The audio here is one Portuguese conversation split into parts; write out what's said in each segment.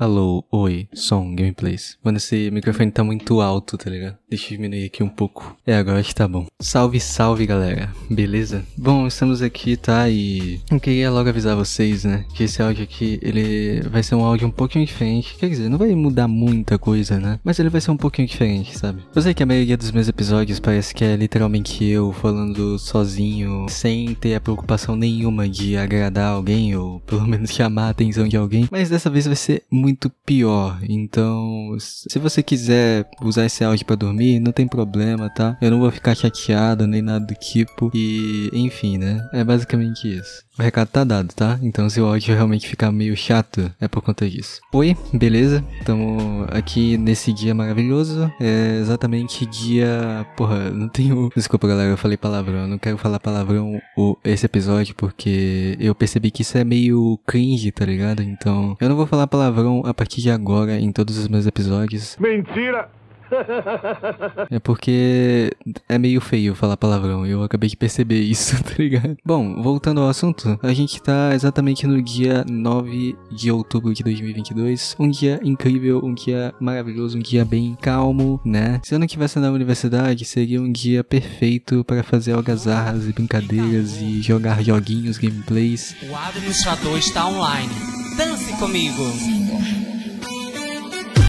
Alô, oi, som, gameplays. Mano, esse microfone tá muito alto, tá ligado? Deixa eu diminuir aqui um pouco. É, agora acho que tá bom. Salve, salve, galera. Beleza? Bom, estamos aqui, tá? E eu queria logo avisar vocês, né? Que esse áudio aqui, ele vai ser um áudio um pouquinho diferente. Quer dizer, não vai mudar muita coisa, né? Mas ele vai ser um pouquinho diferente, sabe? Eu sei que a maioria dos meus episódios parece que é literalmente eu falando sozinho, sem ter a preocupação nenhuma de agradar alguém, ou pelo menos chamar a atenção de alguém. Mas dessa vez vai ser muito muito pior. Então, se você quiser usar esse áudio para dormir, não tem problema, tá? Eu não vou ficar chateado nem nada do tipo. E, enfim, né? É basicamente isso. O recado tá dado, tá? Então se o áudio realmente ficar meio chato, é por conta disso. Oi, beleza? Estamos aqui nesse dia maravilhoso. É exatamente dia. Porra, não tenho. Desculpa, galera, eu falei palavrão. Eu não quero falar palavrão esse episódio porque eu percebi que isso é meio cringe, tá ligado? Então eu não vou falar palavrão a partir de agora em todos os meus episódios. Mentira! É porque é meio feio falar palavrão. Eu acabei de perceber isso, tá ligado? Bom, voltando ao assunto, a gente tá exatamente no dia 9 de outubro de 2022. Um dia incrível, um dia maravilhoso, um dia bem calmo, né? Se eu não estivesse na universidade, seria um dia perfeito para fazer algazarras e brincadeiras e jogar joguinhos, gameplays. O administrador está online. Comigo!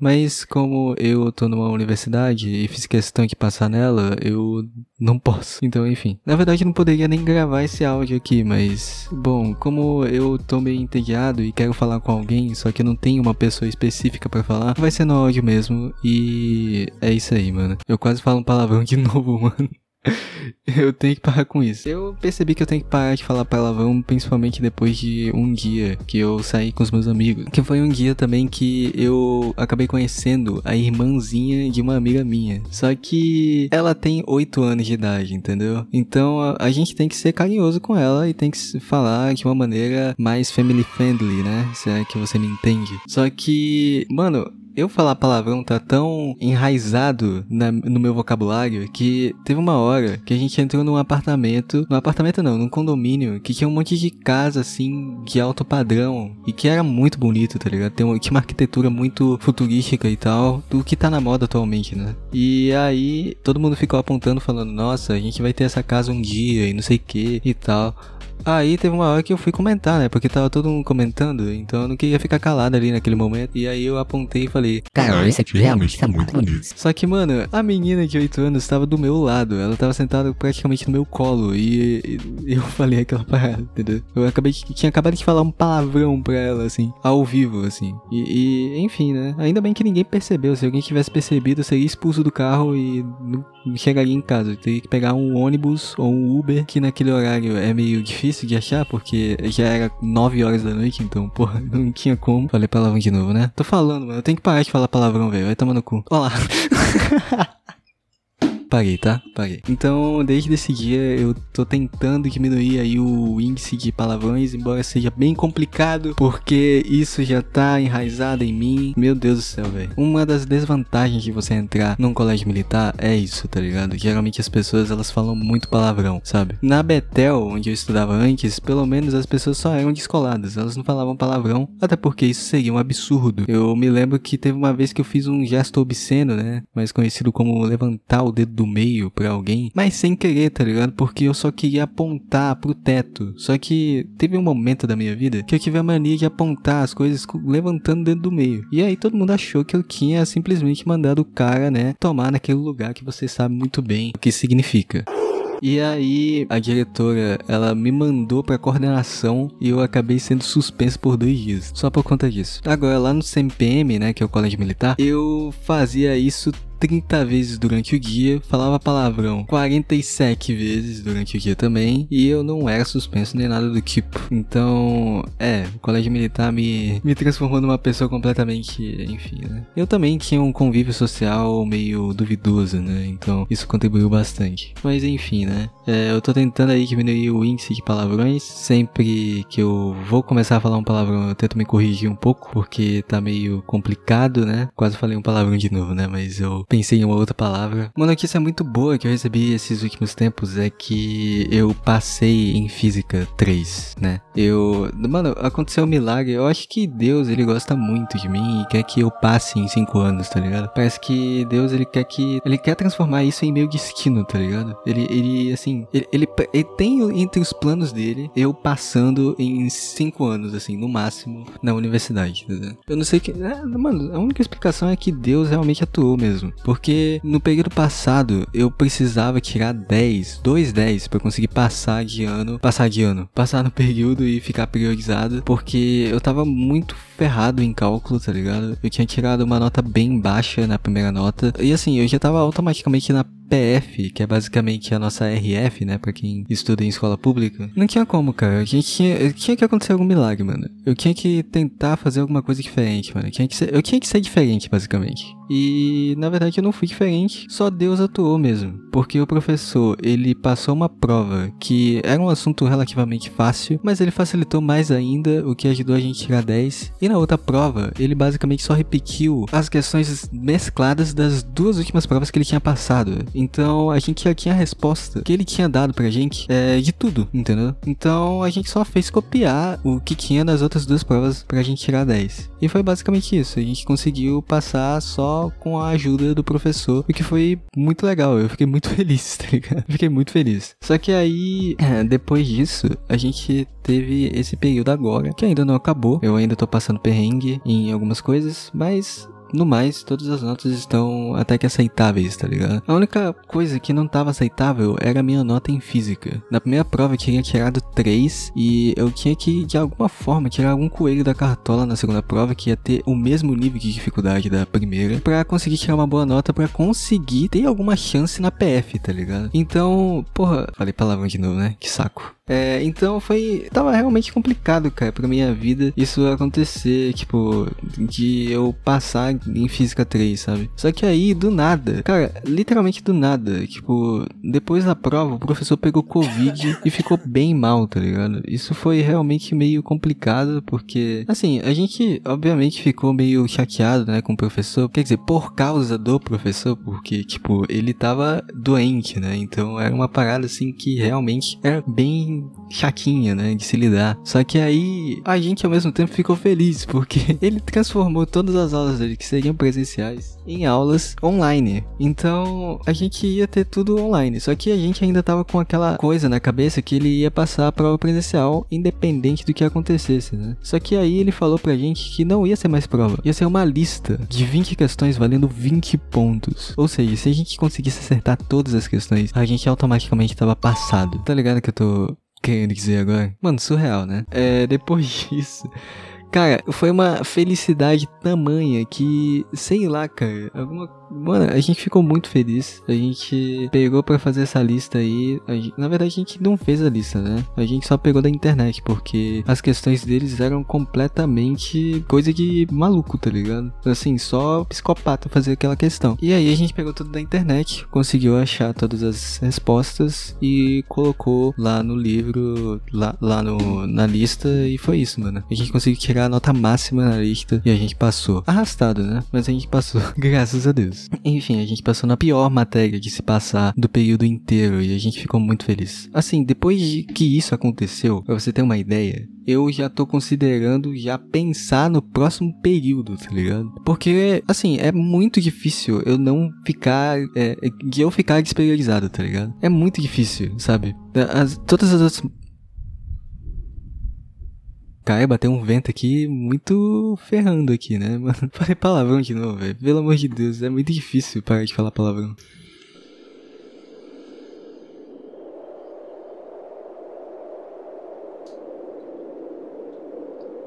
Mas como eu tô numa universidade e fiz questão de passar nela, eu não posso. Então, enfim. Na verdade, eu não poderia nem gravar esse áudio aqui, mas. Bom, como eu tô meio entediado e quero falar com alguém, só que não tem uma pessoa específica para falar, vai ser no áudio mesmo. E é isso aí, mano. Eu quase falo um palavrão de novo, mano. eu tenho que parar com isso. Eu percebi que eu tenho que parar de falar palavrão, principalmente depois de um dia que eu saí com os meus amigos. Que foi um dia também que eu acabei conhecendo a irmãzinha de uma amiga minha. Só que ela tem 8 anos de idade, entendeu? Então a, a gente tem que ser carinhoso com ela e tem que falar de uma maneira mais family friendly, né? Se é que você me entende. Só que, mano, eu falar palavrão tá tão enraizado na, no meu vocabulário que teve uma hora que a gente entrou num apartamento, num apartamento não, num condomínio que tinha um monte de casa assim de alto padrão e que era muito bonito, tá ligado? Tem uma, tinha uma arquitetura muito futurística e tal, do que tá na moda atualmente, né? E aí todo mundo ficou apontando falando, nossa, a gente vai ter essa casa um dia e não sei o que e tal. Aí teve uma hora que eu fui comentar, né? Porque tava todo mundo comentando, então eu não queria ficar calado ali naquele momento. E aí eu apontei e falei: Cara, esse aqui realmente tá muito bonito. Só que, mano, a menina de 8 anos estava do meu lado. Ela tava sentada praticamente no meu colo. E, e eu falei aquela parada, entendeu? Eu acabei de, tinha acabado de falar um palavrão pra ela, assim, ao vivo, assim. E, e, enfim, né? Ainda bem que ninguém percebeu. Se alguém tivesse percebido, eu seria expulso do carro e não, chegaria em casa. Eu teria que pegar um ônibus ou um Uber, que naquele horário é meio difícil de achar, porque já era 9 horas da noite, então, porra, não tinha como. Falei palavrão de novo, né? Tô falando, mano. Eu tenho que parar de falar palavrão, velho. Vai tomar no cu. Olha lá. Parei, tá? Parei. Então, desde esse dia, eu tô tentando diminuir aí o índice de palavrões, embora seja bem complicado, porque isso já tá enraizado em mim. Meu Deus do céu, velho. Uma das desvantagens de você entrar num colégio militar é isso, tá ligado? Geralmente as pessoas, elas falam muito palavrão, sabe? Na Betel, onde eu estudava antes, pelo menos as pessoas só eram descoladas, elas não falavam palavrão, até porque isso seria um absurdo. Eu me lembro que teve uma vez que eu fiz um gesto obsceno, né? Mais conhecido como levantar o dedo do meio para alguém, mas sem querer, tá ligado? Porque eu só queria apontar pro teto. Só que teve um momento da minha vida que eu tive a mania de apontar as coisas levantando o dedo do meio. E aí todo mundo achou que eu tinha simplesmente mandado o cara, né, tomar naquele lugar que você sabe muito bem o que significa. E aí a diretora, ela me mandou pra coordenação e eu acabei sendo suspenso por dois dias. Só por conta disso. Agora, lá no CMPM, né, que é o colégio militar, eu fazia isso 30 vezes durante o dia, falava palavrão 47 vezes durante o dia também, e eu não era suspenso nem nada do tipo. Então, é, o colégio militar me, me transformou numa pessoa completamente, enfim, né? Eu também tinha um convívio social meio duvidoso, né? Então, isso contribuiu bastante. Mas enfim, né? Né? É, eu tô tentando aí diminuir o índice de palavrões. Sempre que eu vou começar a falar um palavrão, eu tento me corrigir um pouco, porque tá meio complicado, né? Quase falei um palavrão de novo, né? Mas eu pensei em uma outra palavra. Uma notícia muito boa que eu recebi esses últimos tempos é que eu passei em Física 3, né? Eu. Mano, aconteceu um milagre. Eu acho que Deus, ele gosta muito de mim e quer que eu passe em 5 anos, tá ligado? Parece que Deus, ele quer que. Ele quer transformar isso em meu destino, tá ligado? Ele, ele assim. Ele, ele, ele tem entre os planos dele eu passando em 5 anos, assim, no máximo, na universidade, ligado? Eu não sei que. É, mano, a única explicação é que Deus realmente atuou mesmo. Porque no período passado eu precisava tirar 10, 2 10 para conseguir passar de ano, passar de ano, passar no período e ficar priorizado, porque eu tava muito ferrado em cálculo, tá ligado? Eu tinha tirado uma nota bem baixa na primeira nota. E assim, eu já tava automaticamente na PF, que é basicamente a nossa RF, né, para quem estuda em escola pública, não tinha como, cara. A gente tinha, tinha que acontecer algum milagre, mano. Eu tinha que tentar fazer alguma coisa diferente, mano. Eu tinha que ser, eu tinha que ser diferente, basicamente. E na verdade eu não fui diferente, só Deus atuou mesmo. Porque o professor, ele passou uma prova que era um assunto relativamente fácil, mas ele facilitou mais ainda, o que ajudou a gente a tirar 10. E na outra prova, ele basicamente só repetiu as questões mescladas das duas últimas provas que ele tinha passado. Então a gente já tinha a resposta que ele tinha dado pra gente é, de tudo, entendeu? Então a gente só fez copiar o que tinha nas outras duas provas pra gente tirar 10. E foi basicamente isso. A gente conseguiu passar com a ajuda do professor, o que foi muito legal. Eu fiquei muito feliz, tá ligado? Fiquei muito feliz. Só que aí, depois disso, a gente teve esse período agora, que ainda não acabou. Eu ainda tô passando perrengue em algumas coisas, mas no mais, todas as notas estão até que aceitáveis, tá ligado? A única coisa que não estava aceitável era a minha nota em física. Na primeira prova eu tinha tirado 3 e eu tinha que, de alguma forma, tirar algum coelho da cartola na segunda prova que ia ter o mesmo nível de dificuldade da primeira para conseguir tirar uma boa nota para conseguir ter alguma chance na PF, tá ligado? Então, porra, falei palavrão de novo, né? Que saco. É, então foi. Tava realmente complicado, cara, pra minha vida isso acontecer, tipo, de eu passar em física 3, sabe? Só que aí, do nada, cara, literalmente do nada, tipo, depois da prova, o professor pegou Covid e ficou bem mal, tá ligado? Isso foi realmente meio complicado, porque, assim, a gente, obviamente, ficou meio chateado, né, com o professor, quer dizer, por causa do professor, porque, tipo, ele tava doente, né? Então era uma parada, assim, que realmente era bem chatinha, né, de se lidar. Só que aí a gente ao mesmo tempo ficou feliz porque ele transformou todas as aulas dele que seriam presenciais em aulas online. Então a gente ia ter tudo online. Só que a gente ainda tava com aquela coisa na cabeça que ele ia passar a prova presencial independente do que acontecesse, né? Só que aí ele falou pra gente que não ia ser mais prova, ia ser uma lista de 20 questões valendo 20 pontos. Ou seja, se a gente conseguisse acertar todas as questões, a gente automaticamente tava passado. Tá ligado que eu tô querendo dizer agora? Mano, surreal, né? É, depois disso. Cara, foi uma felicidade tamanha que, sei lá, cara, alguma Mano, a gente ficou muito feliz. A gente pegou para fazer essa lista aí. Gente, na verdade, a gente não fez a lista, né? A gente só pegou da internet, porque as questões deles eram completamente coisa de maluco, tá ligado? Assim, só psicopata fazer aquela questão. E aí a gente pegou tudo da internet, conseguiu achar todas as respostas e colocou lá no livro, lá, lá no, na lista, e foi isso, mano. A gente conseguiu tirar a nota máxima na lista e a gente passou. Arrastado, né? Mas a gente passou, graças a Deus. Enfim, a gente passou na pior matéria de se passar do período inteiro e a gente ficou muito feliz. Assim, depois de que isso aconteceu, pra você ter uma ideia, eu já tô considerando já pensar no próximo período, tá ligado? Porque, assim, é muito difícil eu não ficar. É, de eu ficar despriorizado, tá ligado? É muito difícil, sabe? As, todas as outras Cara, bateu um vento aqui muito ferrando aqui, né, mano? Falei palavrão de novo, velho. Pelo amor de Deus, é muito difícil parar de falar palavrão.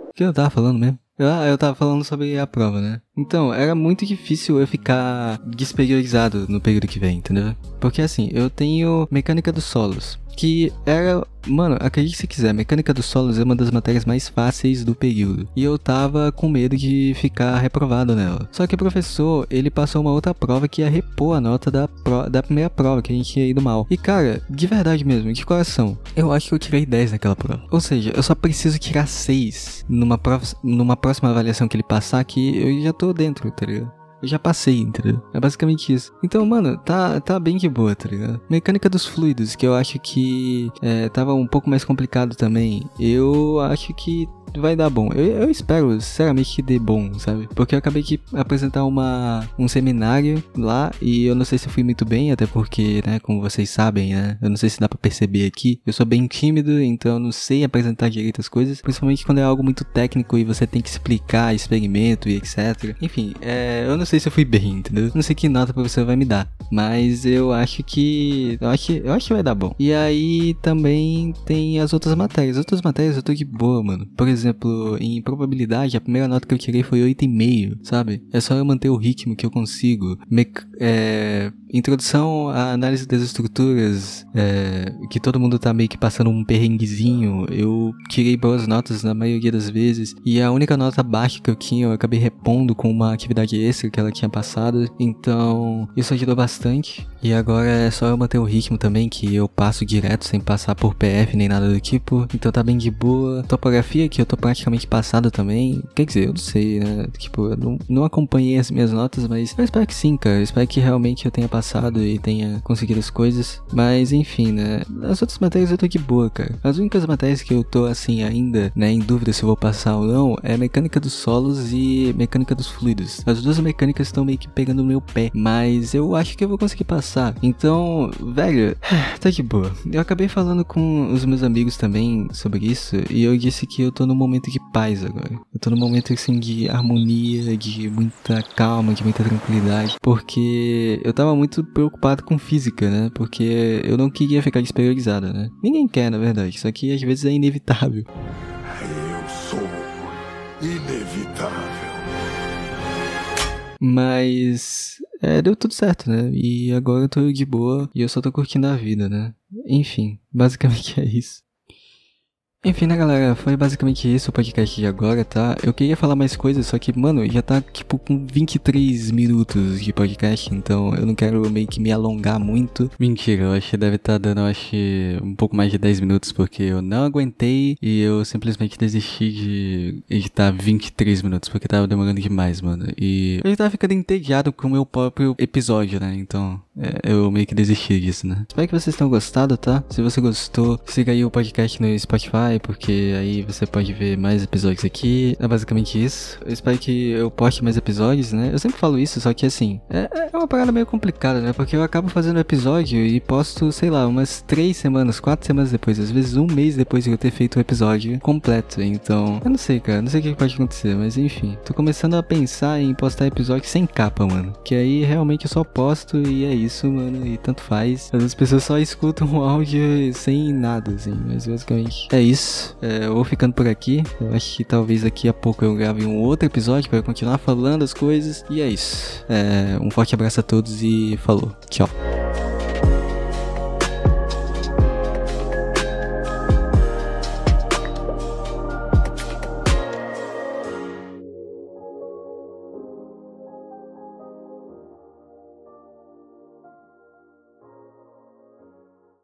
O que eu tava falando mesmo? Ah, eu tava falando sobre a prova, né? Então, era muito difícil eu ficar despriorizado no período que vem, entendeu? Porque assim, eu tenho mecânica dos solos, que era. Mano, acredite se quiser, mecânica dos solos é uma das matérias mais fáceis do período. E eu tava com medo de ficar reprovado nela. Só que o professor, ele passou uma outra prova que ia repor a nota da, pro, da primeira prova, que a gente tinha ido mal. E cara, de verdade mesmo, de coração, eu acho que eu tirei 10 naquela prova. Ou seja, eu só preciso tirar 6 numa, numa próxima avaliação que ele passar, que eu já tô dentro, tá ligado? Eu já passei, entendeu? É basicamente isso. Então, mano, tá, tá bem de boa, tá ligado? Mecânica dos fluidos, que eu acho que é, tava um pouco mais complicado também. Eu acho que vai dar bom. Eu, eu, espero, sinceramente, que dê bom, sabe? Porque eu acabei de apresentar uma, um seminário lá e eu não sei se fui muito bem, até porque, né, como vocês sabem, né? Eu não sei se dá pra perceber aqui. Eu sou bem tímido, então eu não sei apresentar direito as coisas, principalmente quando é algo muito técnico e você tem que explicar experimento e etc. Enfim, é, eu não sei se eu fui bem, entendeu? Não sei que nota você vai me dar, mas eu acho que eu acho, eu acho que vai dar bom. E aí também tem as outras matérias. As outras matérias eu tô de boa, mano. Por exemplo, em probabilidade, a primeira nota que eu tirei foi 8,5, sabe? É só eu manter o ritmo que eu consigo. É, introdução à análise das estruturas, é, que todo mundo tá meio que passando um perrenguezinho. Eu tirei boas notas na maioria das vezes. E a única nota baixa que eu tinha, eu acabei repondo com uma atividade extra que ela tinha passado. Então, isso ajudou bastante. E agora é só eu manter o ritmo também, que eu passo direto sem passar por PF nem nada do tipo. Então tá bem de boa. Topografia, que eu tô praticamente passado também. Quer dizer, eu não sei, né? Tipo, eu não, não acompanhei as minhas notas, mas eu espero que sim, cara. Eu espero que realmente eu tenha passado e tenha conseguido as coisas. Mas enfim, né? As outras matérias eu tô de boa, cara. As únicas matérias que eu tô assim ainda, né, em dúvida se eu vou passar ou não, é mecânica dos solos e mecânica dos fluidos. As duas mecânicas estão meio que pegando no meu pé, mas eu acho que eu vou conseguir passar. Então, velho, tá de boa. Eu acabei falando com os meus amigos também sobre isso e eu disse que eu tô no momento de paz agora. Eu tô num momento assim de harmonia, de muita calma, de muita tranquilidade, porque eu tava muito preocupado com física, né? Porque eu não queria ficar despriorizado, né? Ninguém quer, na verdade, só que às vezes é inevitável. Eu sou inevitável. Mas é, deu tudo certo, né? E agora eu tô de boa e eu só tô curtindo a vida, né? Enfim, basicamente é isso. Enfim, né, galera? Foi basicamente isso o podcast de agora, tá? Eu queria falar mais coisas, só que, mano, já tá, tipo, com 23 minutos de podcast, então eu não quero meio que me alongar muito. Mentira, eu acho que deve estar tá dando, eu acho, um pouco mais de 10 minutos, porque eu não aguentei e eu simplesmente desisti de editar 23 minutos, porque tava demorando demais, mano. E eu tava ficando entediado com o meu próprio episódio, né? Então, é, eu meio que desisti disso, né? Espero que vocês tenham gostado, tá? Se você gostou, siga aí o podcast no Spotify, porque aí você pode ver mais episódios aqui. É basicamente isso. Eu espero que eu poste mais episódios, né? Eu sempre falo isso, só que assim, é, é uma parada meio complicada, né? Porque eu acabo fazendo episódio e posto, sei lá, umas três semanas, quatro semanas depois, às vezes um mês depois de eu ter feito o episódio completo. Então, eu não sei, cara, não sei o que pode acontecer, mas enfim. Tô começando a pensar em postar episódio sem capa, mano. Que aí realmente eu só posto e é isso, mano, e tanto faz. As pessoas só escutam o áudio sem nada, assim, mas basicamente é isso isso. É, eu vou ficando por aqui. Eu acho que talvez daqui a pouco eu grave um outro episódio para continuar falando as coisas. E é isso. É, um forte abraço a todos e falou. Tchau.